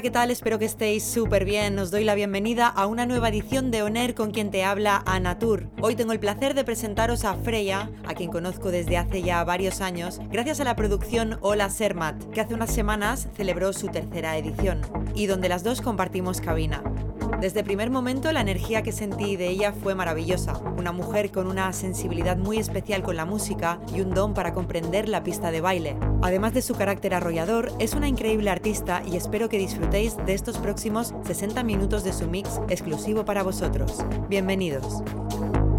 Hola, ¿qué tal? Espero que estéis súper bien. Os doy la bienvenida a una nueva edición de Oner con quien te habla Anatur. Hoy tengo el placer de presentaros a Freya, a quien conozco desde hace ya varios años, gracias a la producción Hola Sermat, que hace unas semanas celebró su tercera edición, y donde las dos compartimos cabina. Desde el primer momento la energía que sentí de ella fue maravillosa, una mujer con una sensibilidad muy especial con la música y un don para comprender la pista de baile. Además de su carácter arrollador, es una increíble artista y espero que disfrutéis de estos próximos 60 minutos de su mix exclusivo para vosotros. Bienvenidos.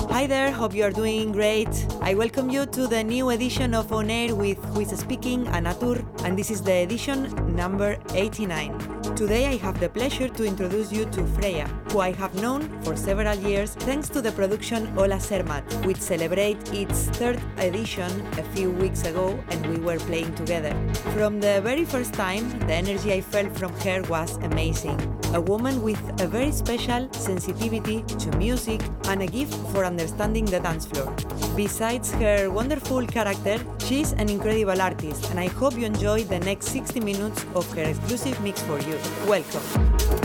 Hi there, hope you are doing great. I welcome you to the new edition of On Air with Who is Speaking, Anatur, and this is the edition number 89. Today I have the pleasure to introduce you to Freya, who I have known for several years thanks to the production Hola Sermat, which celebrated its third edition a few weeks ago and we were playing together. From the very first time, the energy I felt from her was amazing. A woman with a very special sensitivity to music and a gift for understanding the dance floor. Besides her wonderful character, she's an incredible artist, and I hope you enjoy the next 60 minutes of her exclusive mix for you. Welcome.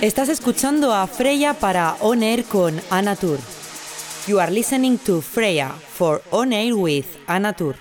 Estás escuchando a Freya para On Air con Anatur. You are listening to Freya for On Air with Anatur.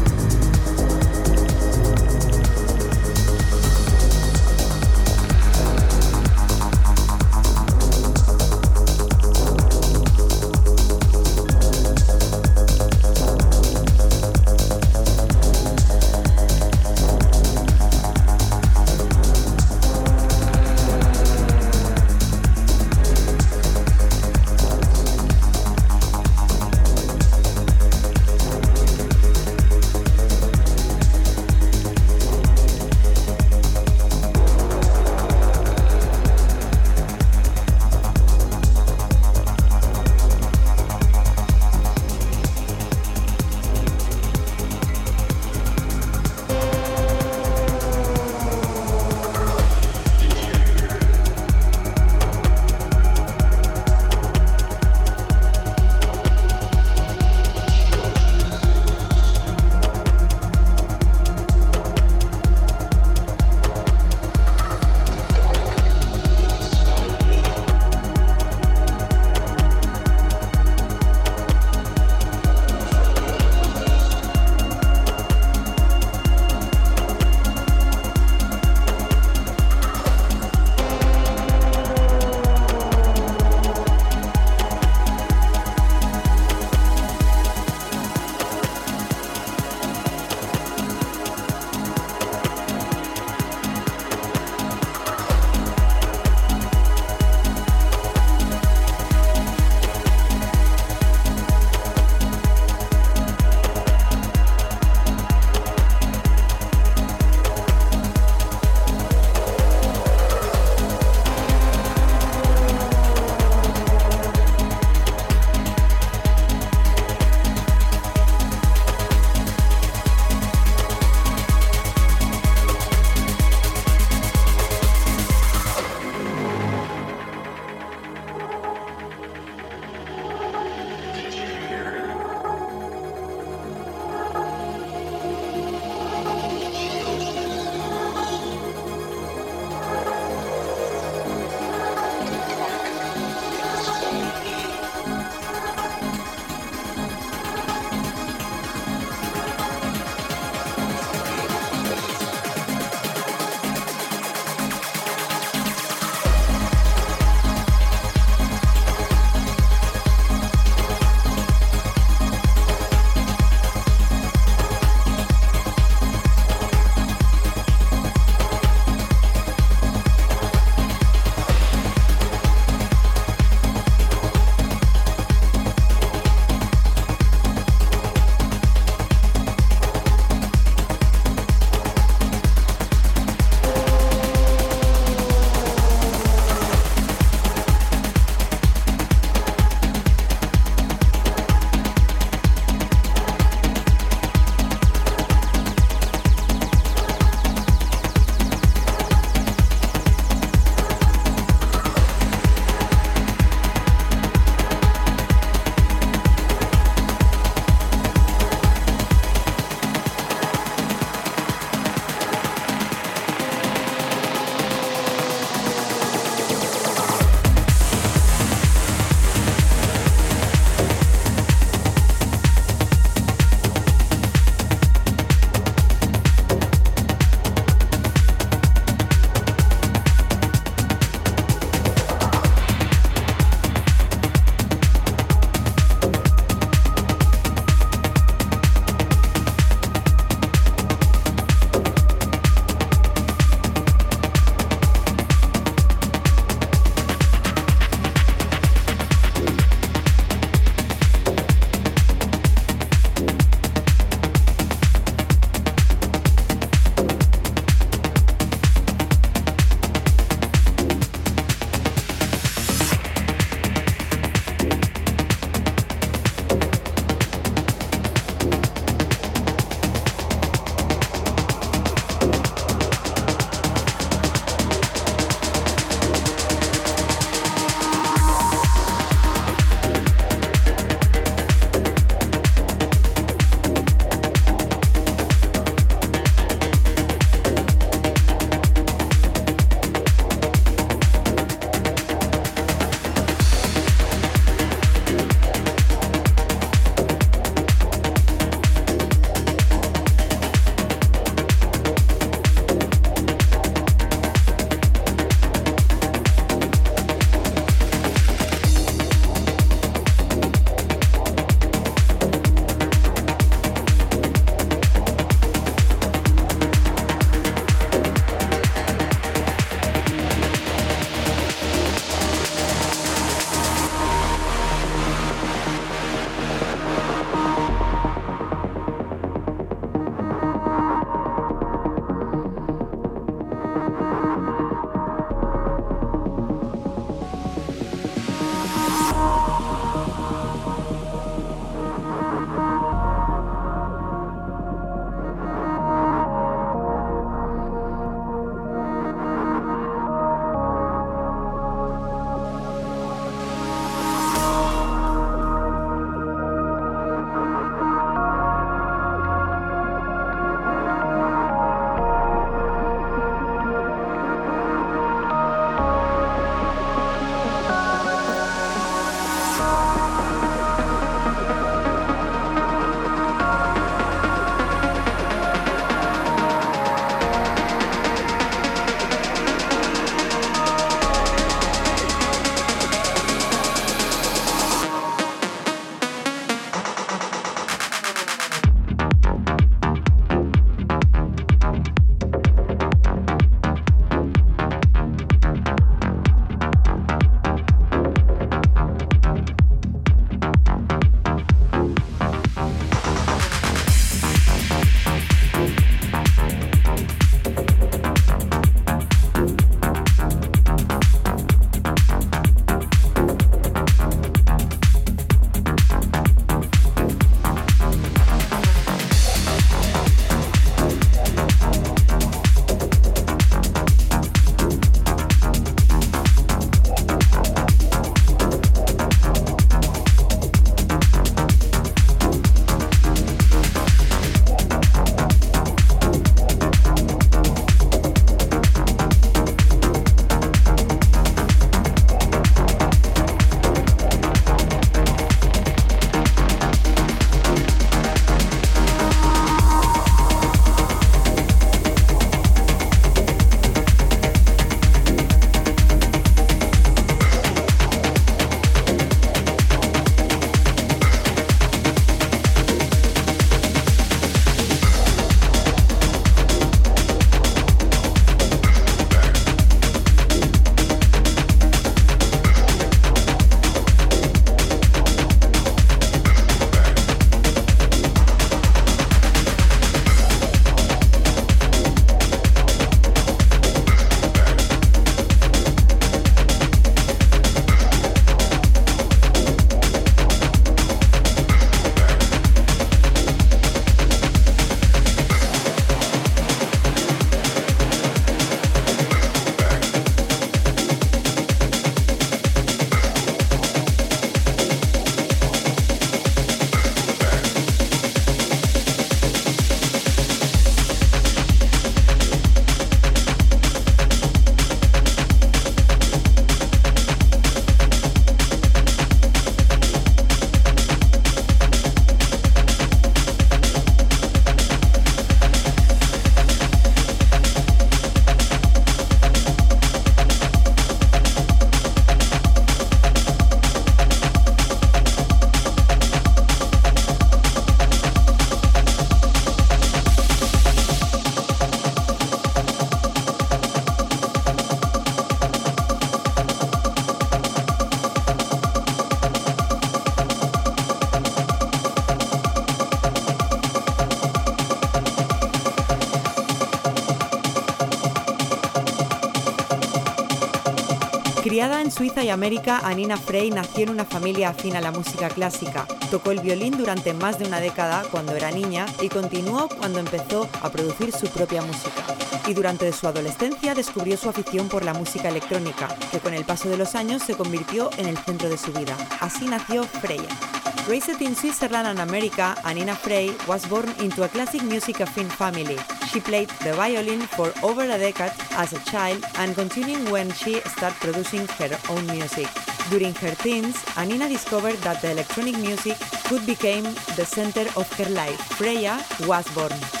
Suiza y América, Anina Frey nació en una familia afín a la música clásica. Tocó el violín durante más de una década cuando era niña y continuó cuando empezó a producir su propia música. Y durante su adolescencia descubrió su afición por la música electrónica, que con el paso de los años se convirtió en el centro de su vida. Así nació Freya. Raised in Switzerland and America, Anina Frey was born into a classic music affin family. She played the violin for over a decade as a child and continuing when she started producing her own music. During her teens, Anina discovered that the electronic music could become the center of her life. Freya was born.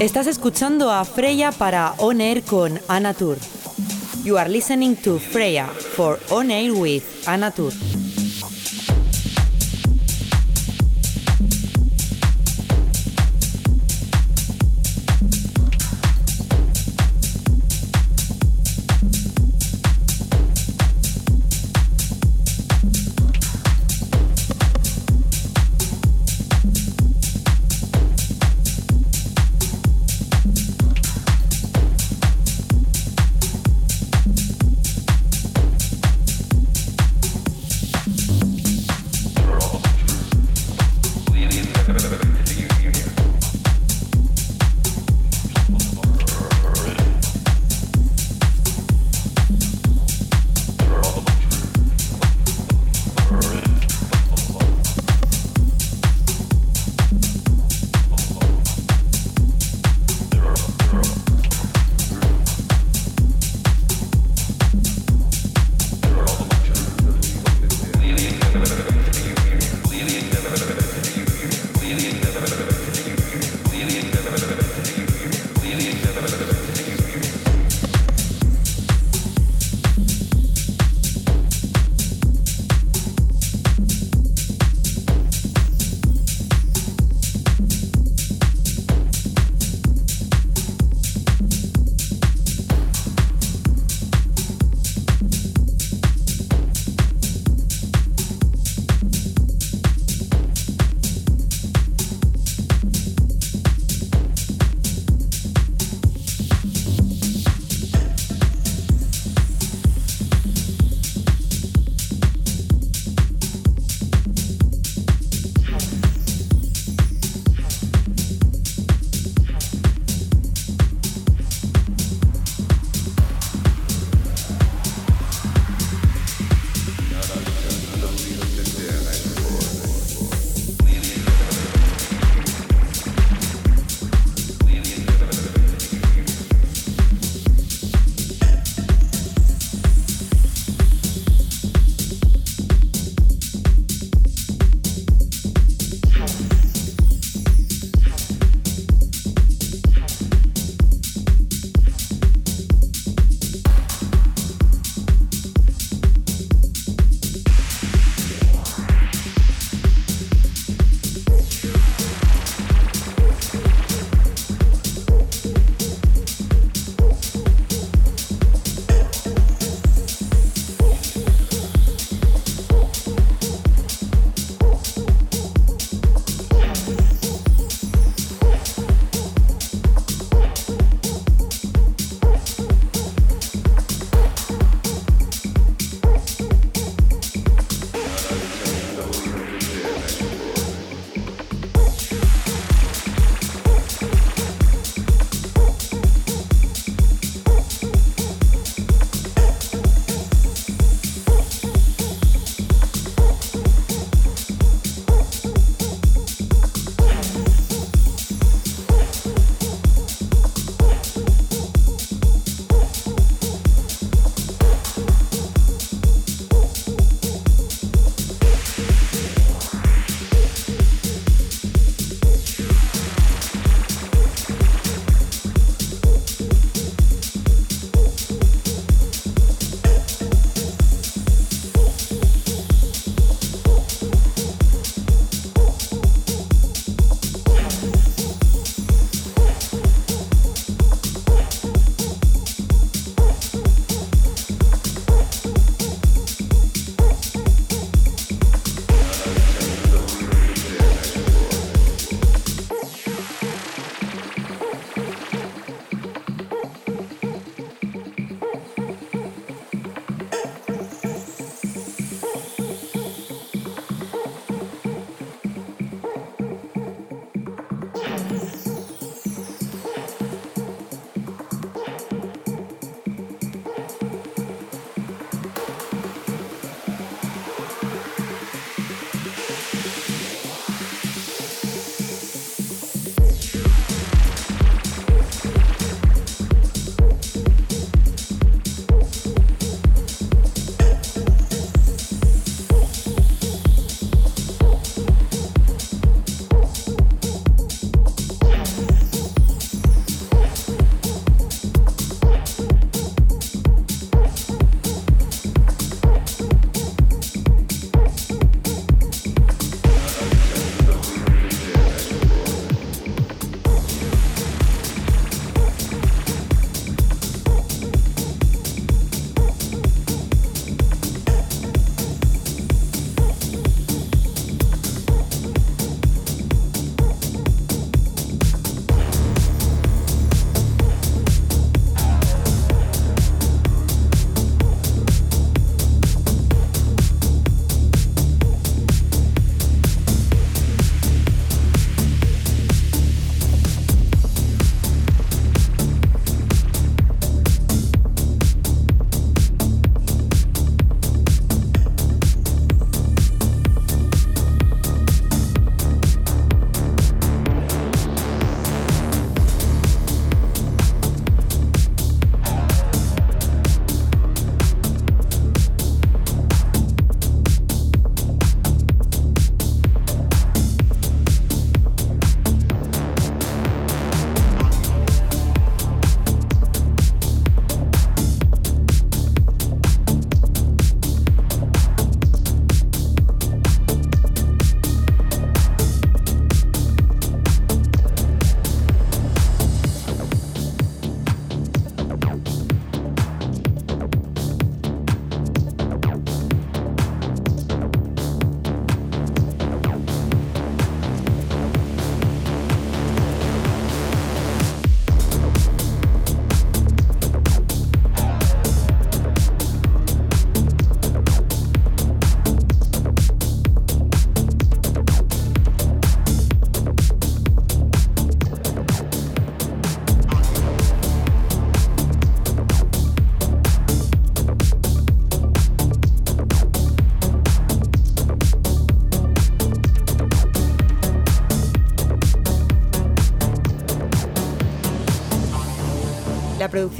Estás escuchando a Freya para On Air con Anatur. You are listening to Freya for On Air with Anatur. La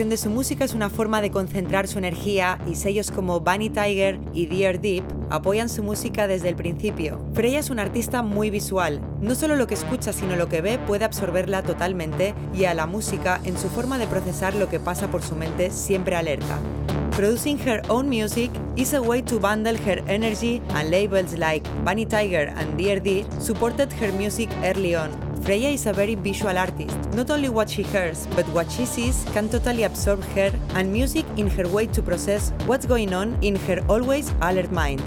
de su música es una forma de concentrar su energía y sellos como Bunny Tiger y Dear Deep apoyan su música desde el principio. Freya es una artista muy visual. No solo lo que escucha, sino lo que ve puede absorberla totalmente y a la música en su forma de procesar lo que pasa por su mente siempre alerta. Producing her own music is a way to bundle her energy, and labels like Bunny Tiger and Dear Deep supported her music early on. Freya is a very visual artist. Not only what she hears, but what she sees can totally absorb her and music in her way to process what's going on in her always alert mind.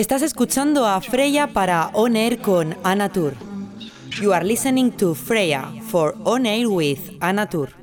Estás escuchando a Freya para On Air con Anatur. You are listening to Freya for On Air with Anatur.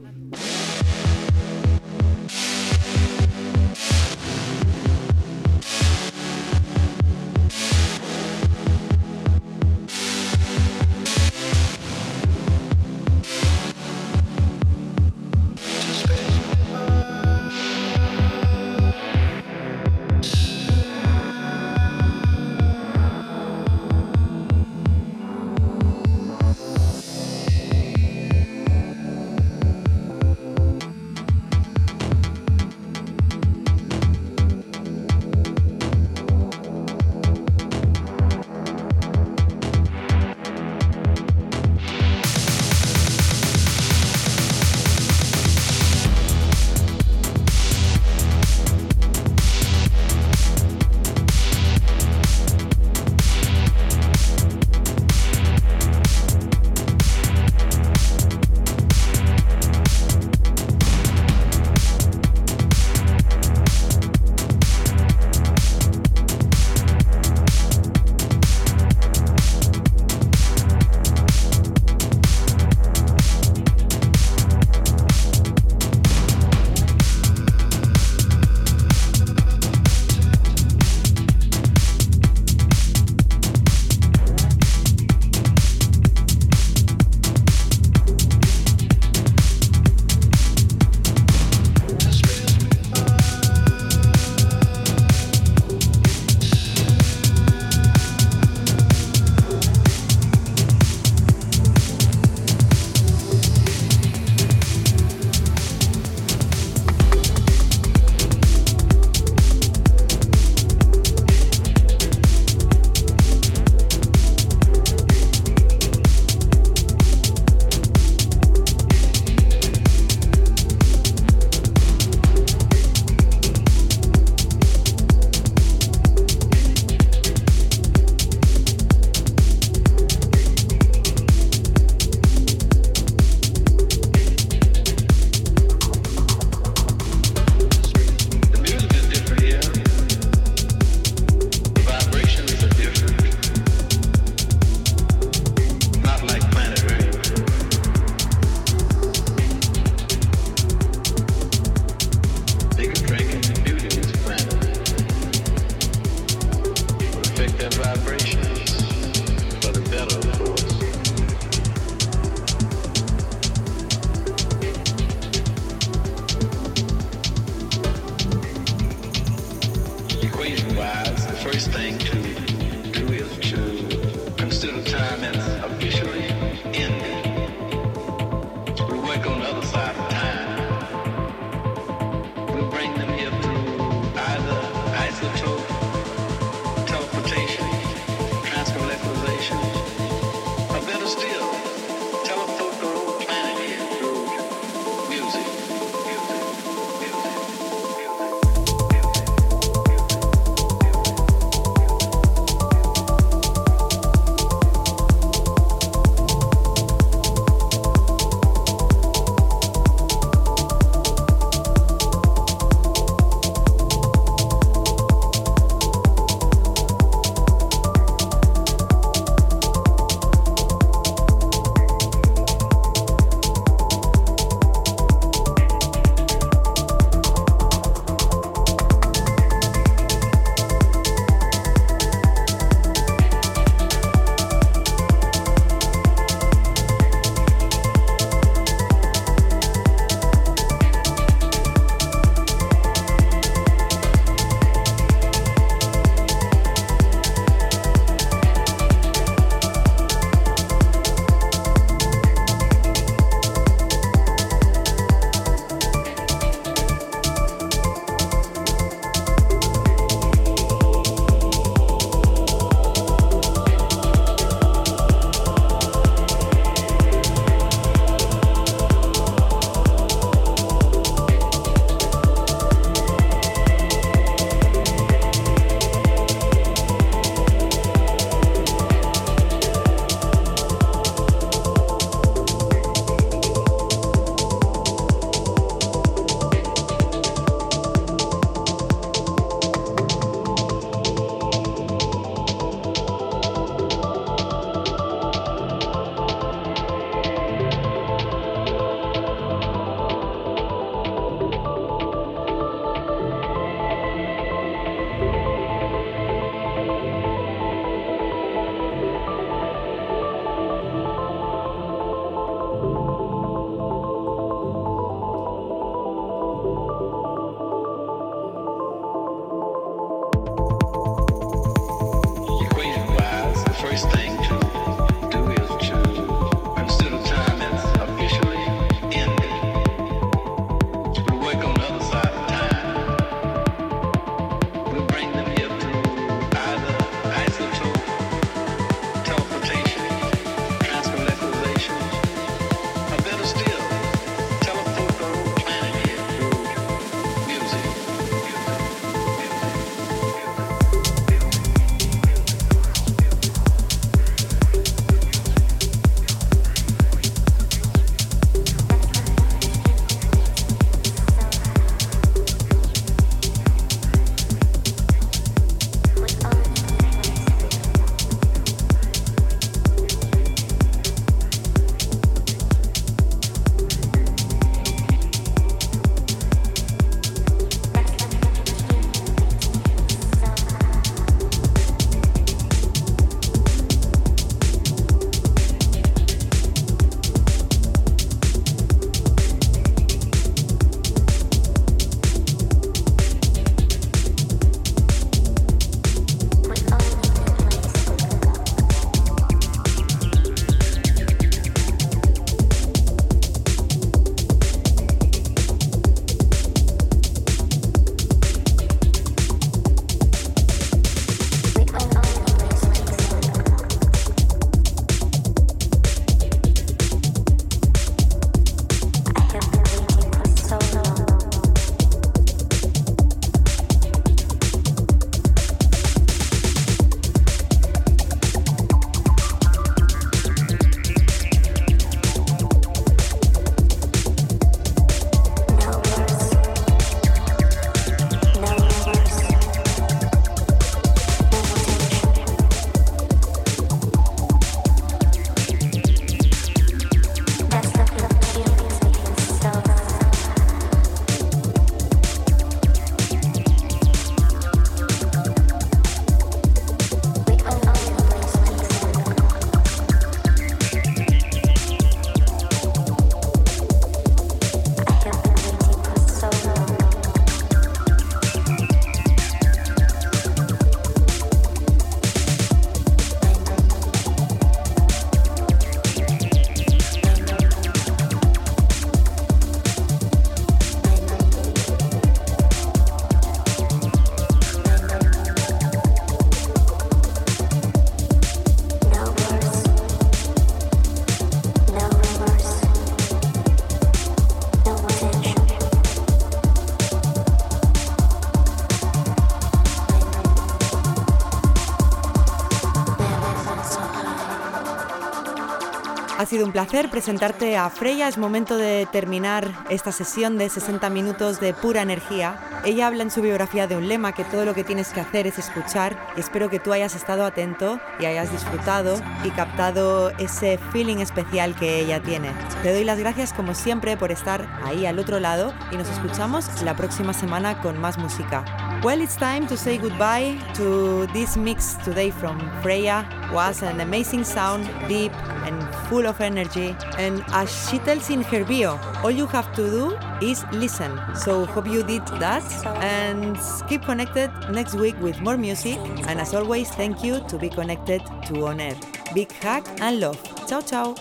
Sido un placer presentarte a Freya. Es momento de terminar esta sesión de 60 minutos de pura energía. Ella habla en su biografía de un lema que todo lo que tienes que hacer es escuchar. espero que tú hayas estado atento y hayas disfrutado y captado ese feeling especial que ella tiene. Te doy las gracias como siempre por estar ahí al otro lado y nos escuchamos la próxima semana con más música. Well, it's time to say goodbye to this mix today from Freya. Was an amazing sound, deep and full of energy. And as she tells in her bio, all you have to do is listen. So hope you did that and keep connected next week with more music. And as always, thank you to be connected to On Air. Big hug and love. Ciao, ciao.